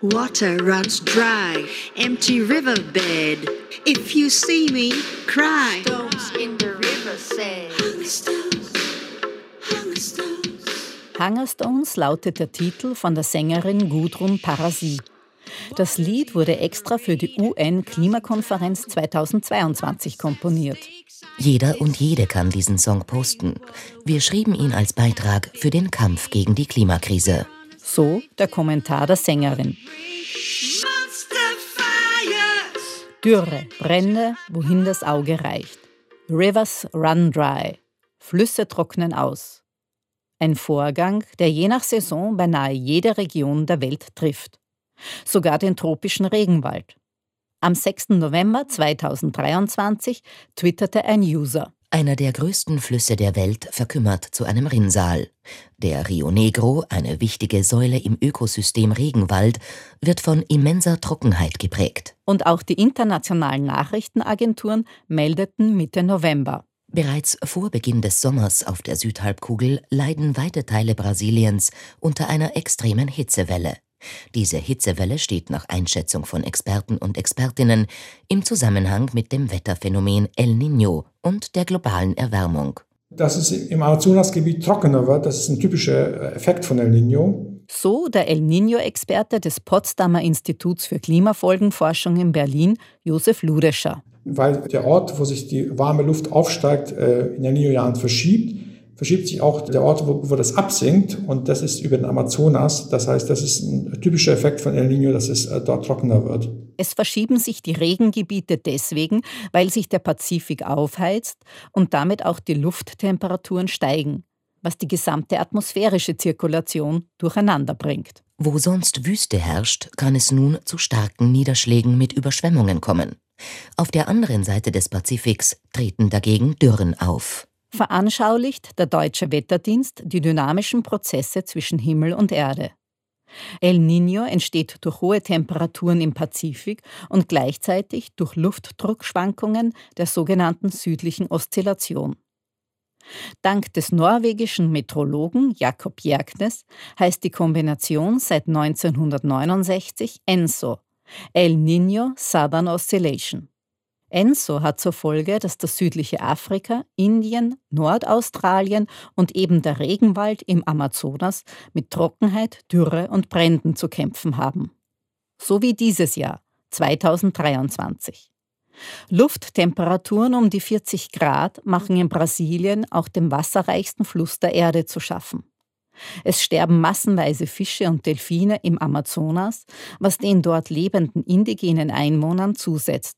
Water runs dry, empty riverbed. If you see me, cry. Stones in the river say. Hungerstones lautet der Titel von der Sängerin Gudrun Parasi. Das Lied wurde extra für die UN-Klimakonferenz 2022 komponiert. Jeder und jede kann diesen Song posten. Wir schrieben ihn als Beitrag für den Kampf gegen die Klimakrise. So der Kommentar der Sängerin. Dürre, Brände, wohin das Auge reicht. Rivers run dry. Flüsse trocknen aus. Ein Vorgang, der je nach Saison beinahe jede Region der Welt trifft. Sogar den tropischen Regenwald. Am 6. November 2023 twitterte ein User. Einer der größten Flüsse der Welt verkümmert zu einem Rinnsal. Der Rio Negro, eine wichtige Säule im Ökosystem Regenwald, wird von immenser Trockenheit geprägt. Und auch die internationalen Nachrichtenagenturen meldeten Mitte November. Bereits vor Beginn des Sommers auf der Südhalbkugel leiden weite Teile Brasiliens unter einer extremen Hitzewelle. Diese Hitzewelle steht nach Einschätzung von Experten und Expertinnen im Zusammenhang mit dem Wetterphänomen El Niño und der globalen Erwärmung. Dass es im Amazonasgebiet trockener wird, das ist ein typischer Effekt von El Niño. So der El Niño-Experte des Potsdamer Instituts für Klimafolgenforschung in Berlin, Josef Ludescher. Weil der Ort, wo sich die warme Luft aufsteigt, äh, in El Niño-Jahren verschiebt, verschiebt sich auch der Ort, wo, wo, das absinkt und das ist über den Amazonas. Das heißt, das ist ein typischer Effekt von El Niño, dass es äh, dort trockener wird. Es verschieben sich die Regengebiete deswegen, weil sich der Pazifik aufheizt und damit auch die Lufttemperaturen steigen, was die gesamte atmosphärische Zirkulation durcheinander bringt. Wo sonst Wüste herrscht, kann es nun zu starken Niederschlägen mit Überschwemmungen kommen. Auf der anderen Seite des Pazifiks treten dagegen Dürren auf veranschaulicht der Deutsche Wetterdienst die dynamischen Prozesse zwischen Himmel und Erde. El Niño entsteht durch hohe Temperaturen im Pazifik und gleichzeitig durch Luftdruckschwankungen der sogenannten südlichen Oszillation. Dank des norwegischen Meteorologen Jakob Jerknes heißt die Kombination seit 1969 ENSO, El Niño Southern Oscillation. ENSO hat zur Folge, dass das südliche Afrika, Indien, Nordaustralien und eben der Regenwald im Amazonas mit Trockenheit, Dürre und Bränden zu kämpfen haben. So wie dieses Jahr, 2023. Lufttemperaturen um die 40 Grad machen in Brasilien auch dem wasserreichsten Fluss der Erde zu schaffen. Es sterben massenweise Fische und Delfine im Amazonas, was den dort lebenden indigenen Einwohnern zusetzt.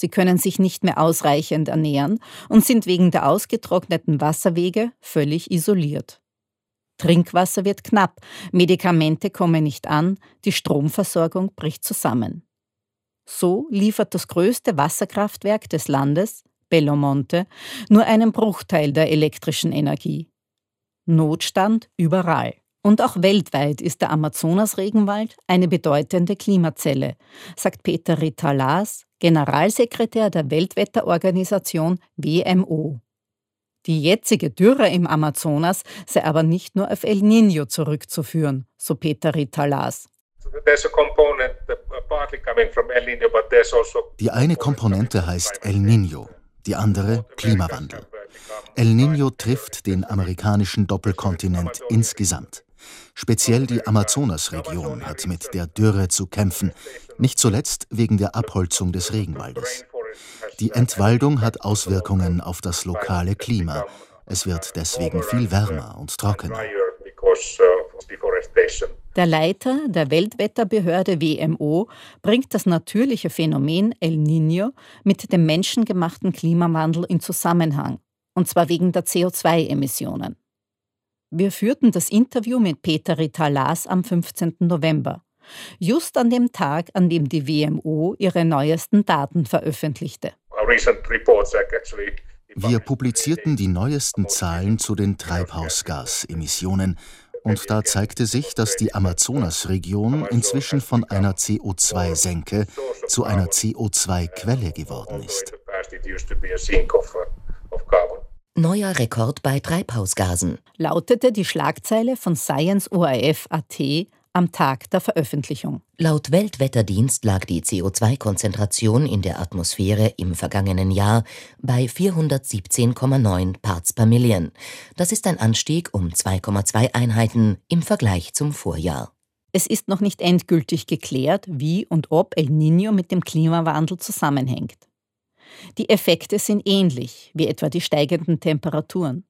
Sie können sich nicht mehr ausreichend ernähren und sind wegen der ausgetrockneten Wasserwege völlig isoliert. Trinkwasser wird knapp, Medikamente kommen nicht an, die Stromversorgung bricht zusammen. So liefert das größte Wasserkraftwerk des Landes, Belo Monte, nur einen Bruchteil der elektrischen Energie. Notstand überall. Und auch weltweit ist der Amazonas-Regenwald eine bedeutende Klimazelle, sagt Peter Ritalas, Generalsekretär der Weltwetterorganisation WMO. Die jetzige Dürre im Amazonas sei aber nicht nur auf El Niño zurückzuführen, so Peter Ritalas. Die eine Komponente heißt El Niño, die andere Klimawandel. El Niño trifft den amerikanischen Doppelkontinent insgesamt. Speziell die Amazonasregion hat mit der Dürre zu kämpfen, nicht zuletzt wegen der Abholzung des Regenwaldes. Die Entwaldung hat Auswirkungen auf das lokale Klima. Es wird deswegen viel wärmer und trockener. Der Leiter der Weltwetterbehörde WMO bringt das natürliche Phänomen El Niño mit dem menschengemachten Klimawandel in Zusammenhang, und zwar wegen der CO2-Emissionen. Wir führten das Interview mit Peter Ritalas am 15. November, just an dem Tag, an dem die WMO ihre neuesten Daten veröffentlichte. Wir publizierten die neuesten Zahlen zu den Treibhausgasemissionen und da zeigte sich, dass die Amazonasregion inzwischen von einer CO2-Senke zu einer CO2-Quelle geworden ist. Neuer Rekord bei Treibhausgasen. Lautete die Schlagzeile von Science ORF.at am Tag der Veröffentlichung. Laut Weltwetterdienst lag die CO2-Konzentration in der Atmosphäre im vergangenen Jahr bei 417,9 Parts per Million. Das ist ein Anstieg um 2,2 Einheiten im Vergleich zum Vorjahr. Es ist noch nicht endgültig geklärt, wie und ob El Niño mit dem Klimawandel zusammenhängt. Die Effekte sind ähnlich, wie etwa die steigenden Temperaturen.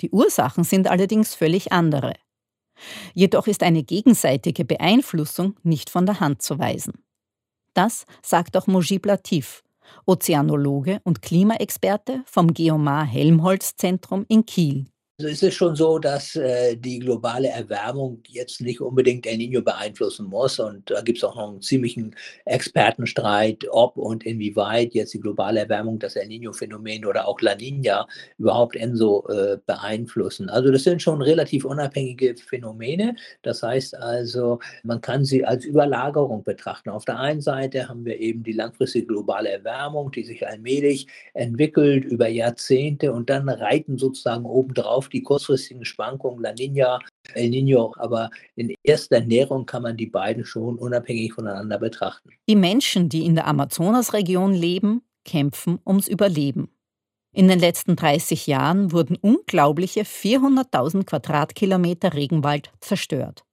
Die Ursachen sind allerdings völlig andere. Jedoch ist eine gegenseitige Beeinflussung nicht von der Hand zu weisen. Das sagt auch Mojib Latif, Ozeanologe und Klimaexperte vom Geomar Helmholtz Zentrum in Kiel. Also ist es schon so, dass äh, die globale Erwärmung jetzt nicht unbedingt El Nino beeinflussen muss. Und da gibt es auch noch einen ziemlichen Expertenstreit, ob und inwieweit jetzt die globale Erwärmung das El Nino-Phänomen oder auch La Nina überhaupt Enso äh, beeinflussen. Also das sind schon relativ unabhängige Phänomene. Das heißt also, man kann sie als Überlagerung betrachten. Auf der einen Seite haben wir eben die langfristige globale Erwärmung, die sich allmählich entwickelt über Jahrzehnte und dann reiten sozusagen obendrauf auf die kurzfristigen Schwankungen La Nina, El Nino, aber in erster Näherung kann man die beiden schon unabhängig voneinander betrachten. Die Menschen, die in der Amazonasregion leben, kämpfen ums Überleben. In den letzten 30 Jahren wurden unglaubliche 400.000 Quadratkilometer Regenwald zerstört.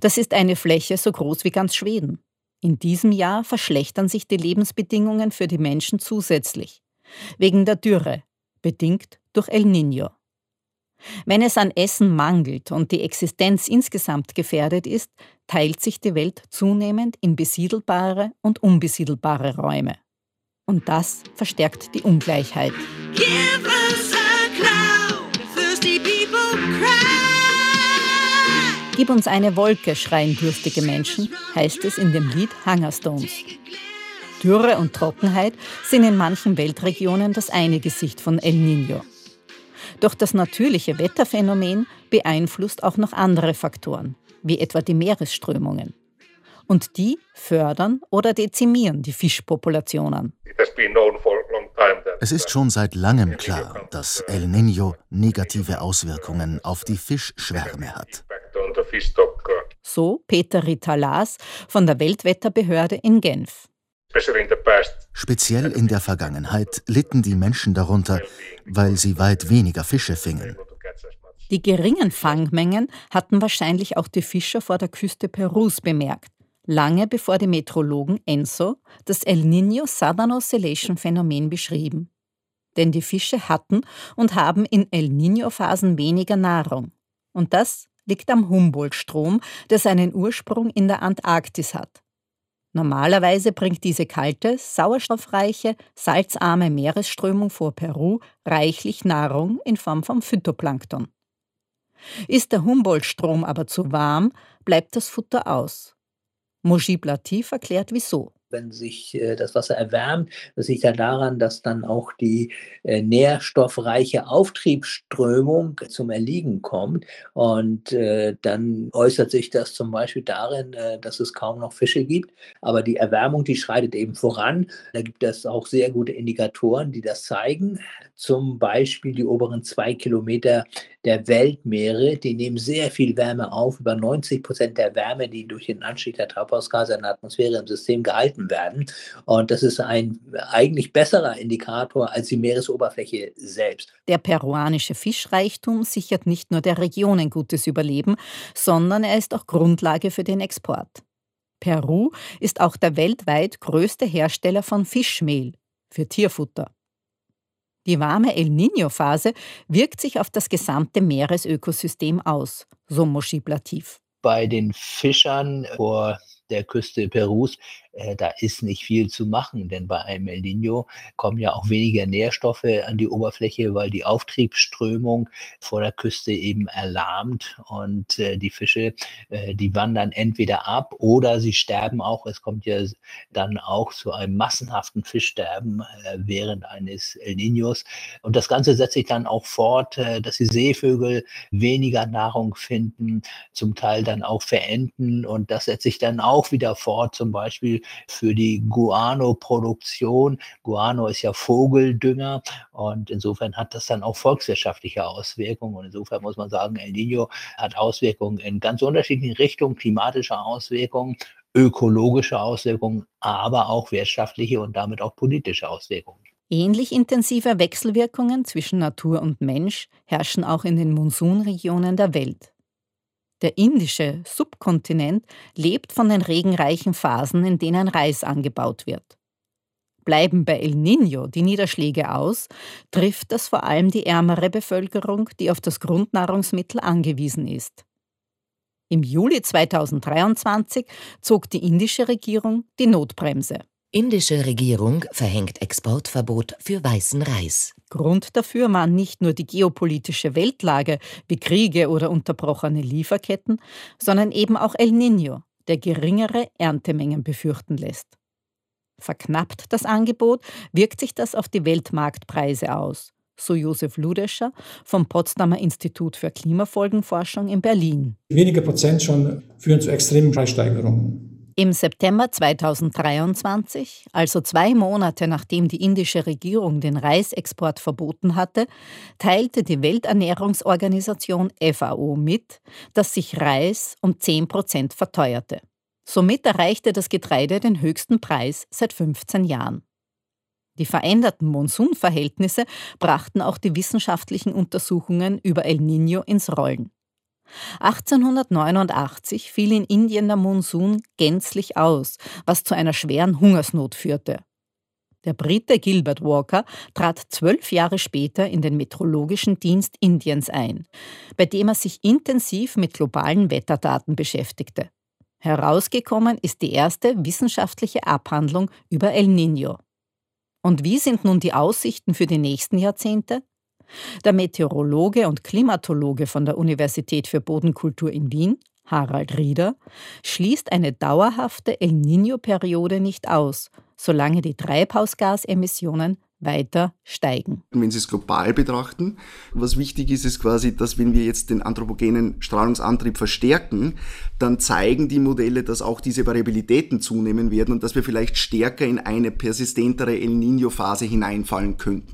Das ist eine Fläche so groß wie ganz Schweden. In diesem Jahr verschlechtern sich die Lebensbedingungen für die Menschen zusätzlich, wegen der Dürre, bedingt durch El Niño. Wenn es an Essen mangelt und die Existenz insgesamt gefährdet ist, teilt sich die Welt zunehmend in besiedelbare und unbesiedelbare Räume. Und das verstärkt die Ungleichheit. Gib uns eine Wolke, schreien durstige Menschen, heißt es in dem Lied Hungerstones. Dürre und Trockenheit sind in manchen Weltregionen das eine Gesicht von El Niño. Doch das natürliche Wetterphänomen beeinflusst auch noch andere Faktoren, wie etwa die Meeresströmungen. Und die fördern oder dezimieren die Fischpopulationen. Es ist schon seit langem klar, dass El Niño negative Auswirkungen auf die Fischschwärme hat. So Peter Ritalas von der Weltwetterbehörde in Genf. Speziell in der Vergangenheit litten die Menschen darunter, weil sie weit weniger Fische fingen. Die geringen Fangmengen hatten wahrscheinlich auch die Fischer vor der Küste Perus bemerkt, lange bevor die Metrologen Enso das El Niño Southern Oscillation Phänomen beschrieben. Denn die Fische hatten und haben in El Niño-Phasen weniger Nahrung. Und das liegt am Humboldt-Strom, der seinen Ursprung in der Antarktis hat. Normalerweise bringt diese kalte, sauerstoffreiche, salzarme Meeresströmung vor Peru reichlich Nahrung in Form von Phytoplankton. Ist der Humboldt-Strom aber zu warm, bleibt das Futter aus. Mojib Latif erklärt wieso wenn sich äh, das Wasser erwärmt, das liegt ja daran, dass dann auch die äh, nährstoffreiche Auftriebsströmung zum Erliegen kommt. Und äh, dann äußert sich das zum Beispiel darin, dass es kaum noch Fische gibt. Aber die Erwärmung, die schreitet eben voran. Da gibt es auch sehr gute Indikatoren, die das zeigen. Zum Beispiel die oberen zwei Kilometer der Weltmeere, die nehmen sehr viel Wärme auf. Über 90 Prozent der Wärme, die durch den Anstieg der Treibhausgase in der Atmosphäre im System gehalten werden. Und das ist ein eigentlich besserer Indikator als die Meeresoberfläche selbst. Der peruanische Fischreichtum sichert nicht nur der Region ein gutes Überleben, sondern er ist auch Grundlage für den Export. Peru ist auch der weltweit größte Hersteller von Fischmehl für Tierfutter. Die warme El Niño-Phase wirkt sich auf das gesamte Meeresökosystem aus, so Moschib Latif. Bei den Fischern vor der Küste Perus äh, da ist nicht viel zu machen, denn bei einem El Nino kommen ja auch weniger Nährstoffe an die Oberfläche, weil die Auftriebsströmung vor der Küste eben erlahmt und äh, die Fische, äh, die wandern entweder ab oder sie sterben auch. Es kommt ja dann auch zu einem massenhaften Fischsterben äh, während eines El Ninos. Und das Ganze setzt sich dann auch fort, äh, dass die Seevögel weniger Nahrung finden, zum Teil dann auch verenden und das setzt sich dann auch wieder fort, zum Für die Guano-Produktion. Guano ist ja Vogeldünger und insofern hat das dann auch volkswirtschaftliche Auswirkungen. Und insofern muss man sagen, El Nino hat Auswirkungen in ganz unterschiedlichen Richtungen, klimatische Auswirkungen, ökologische Auswirkungen, aber auch wirtschaftliche und damit auch politische Auswirkungen. Ähnlich intensive Wechselwirkungen zwischen Natur und Mensch herrschen auch in den Monsunregionen der Welt. Der indische Subkontinent lebt von den regenreichen Phasen, in denen Reis angebaut wird. Bleiben bei El Niño die Niederschläge aus, trifft das vor allem die ärmere Bevölkerung, die auf das Grundnahrungsmittel angewiesen ist. Im Juli 2023 zog die indische Regierung die Notbremse. Indische Regierung verhängt Exportverbot für weißen Reis. Grund dafür waren nicht nur die geopolitische Weltlage wie Kriege oder unterbrochene Lieferketten, sondern eben auch El Niño, der geringere Erntemengen befürchten lässt. Verknappt das Angebot, wirkt sich das auf die Weltmarktpreise aus so Josef Ludescher vom Potsdamer Institut für Klimafolgenforschung in Berlin. Wenige Prozent schon führen zu extremen Preissteigerungen. Im September 2023, also zwei Monate nachdem die indische Regierung den Reisexport verboten hatte, teilte die Welternährungsorganisation FAO mit, dass sich Reis um 10 Prozent verteuerte. Somit erreichte das Getreide den höchsten Preis seit 15 Jahren. Die veränderten Monsunverhältnisse brachten auch die wissenschaftlichen Untersuchungen über El Niño ins Rollen. 1889 fiel in Indien der Monsun gänzlich aus, was zu einer schweren Hungersnot führte. Der Brite Gilbert Walker trat zwölf Jahre später in den Meteorologischen Dienst Indiens ein, bei dem er sich intensiv mit globalen Wetterdaten beschäftigte. Herausgekommen ist die erste wissenschaftliche Abhandlung über El Niño. Und wie sind nun die Aussichten für die nächsten Jahrzehnte? Der Meteorologe und Klimatologe von der Universität für Bodenkultur in Wien, Harald Rieder, schließt eine dauerhafte El Niño-Periode nicht aus, solange die Treibhausgasemissionen weiter steigen. Wenn Sie es global betrachten, was wichtig ist, ist quasi, dass wenn wir jetzt den anthropogenen Strahlungsantrieb verstärken, dann zeigen die Modelle, dass auch diese Variabilitäten zunehmen werden und dass wir vielleicht stärker in eine persistentere El Niño-Phase hineinfallen könnten.